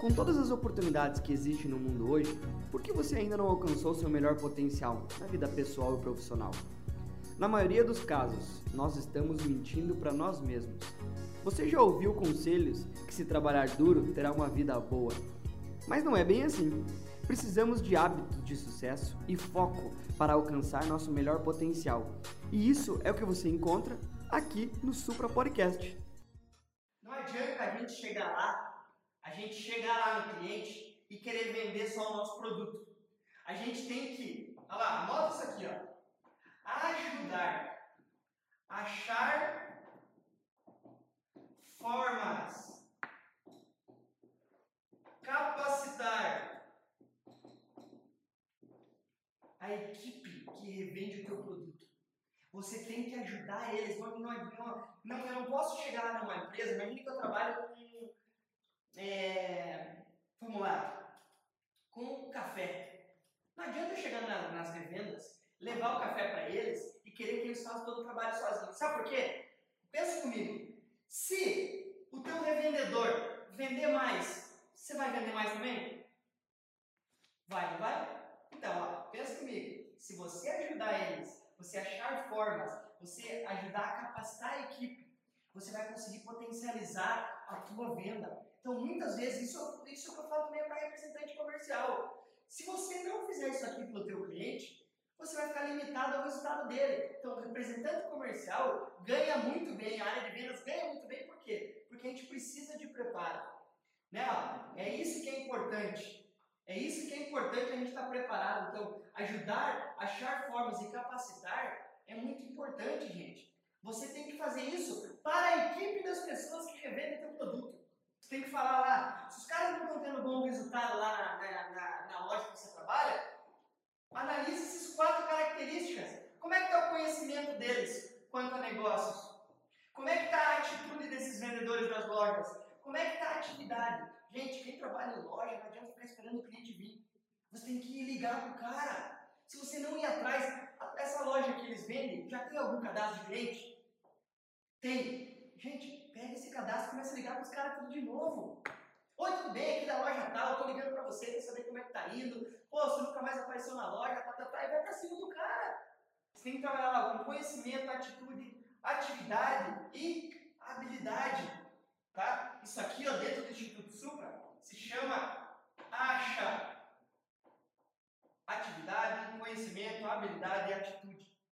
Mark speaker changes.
Speaker 1: Com todas as oportunidades que existem no mundo hoje, por que você ainda não alcançou seu melhor potencial na vida pessoal e profissional? Na maioria dos casos, nós estamos mentindo para nós mesmos. Você já ouviu conselhos que se trabalhar duro terá uma vida boa? Mas não é bem assim. Precisamos de hábitos de sucesso e foco para alcançar nosso melhor potencial. E isso é o que você encontra aqui no Supra Podcast.
Speaker 2: Não adianta a gente chegar lá, a gente chegar lá no cliente e querer vender só o nosso produto. A gente tem que, olha lá, anota isso aqui, ó. Ajudar, achar formas, capacitar a equipe que revende o teu produto. Você tem que ajudar eles. Não, não, não, eu não posso chegar lá numa empresa, imagine que eu trabalho com. É, vamos lá. Com café. Não adianta eu chegar na, nas revendas, levar o café para eles e querer que eles façam todo o trabalho sozinhos. Sabe por quê? Pensa comigo. Se o teu revendedor vender mais, você vai vender mais também? Vai, não vai? Então, ó, pensa comigo. Se você ajudar eles, você achar formas, você ajudar a capacitar a equipe, você vai conseguir potencializar a tua venda. Então, muitas vezes, isso, isso é que eu falo também para representante comercial. Se você não fizer isso aqui para o teu cliente, você vai ficar limitado ao resultado dele. Então, o representante comercial ganha muito bem, a área de vendas ganha muito bem, por quê? Porque a gente precisa de preparo. Né? É isso que é importante. É isso que é importante a gente estar preparado. Então, ajudar, achar formas e capacitar é muito importante, gente. Você tem que fazer isso para a equipe das pessoas que revendem teu produto. Falar lá, se os caras não estão tendo bom resultado lá na, na, na loja que você trabalha, analise essas quatro características. Como é que está o conhecimento deles quanto a negócios? Como é que está a atitude desses vendedores das lojas? Como é que está a atividade? Gente, quem trabalha em loja, não adianta ficar esperando o cliente vir. Você tem que ligar pro cara. Se você não ir atrás, essa loja que eles vendem, já tem algum cadastro de cliente? Tem. Gente, pega esse cadastro e começa a ligar para os caras tudo de novo. Oi, tudo bem? Aqui da loja tal, tô ligando para você, quer saber como é que tá indo. Pô, você nunca mais apareceu na loja, tá, tá, tá, e vai pra cima do cara. Você tem que trabalhar lá com conhecimento, atitude, atividade e habilidade. Tá? Isso aqui, ó, dentro do Instituto Supra, se chama ACHA. Atividade, conhecimento, habilidade e atitude.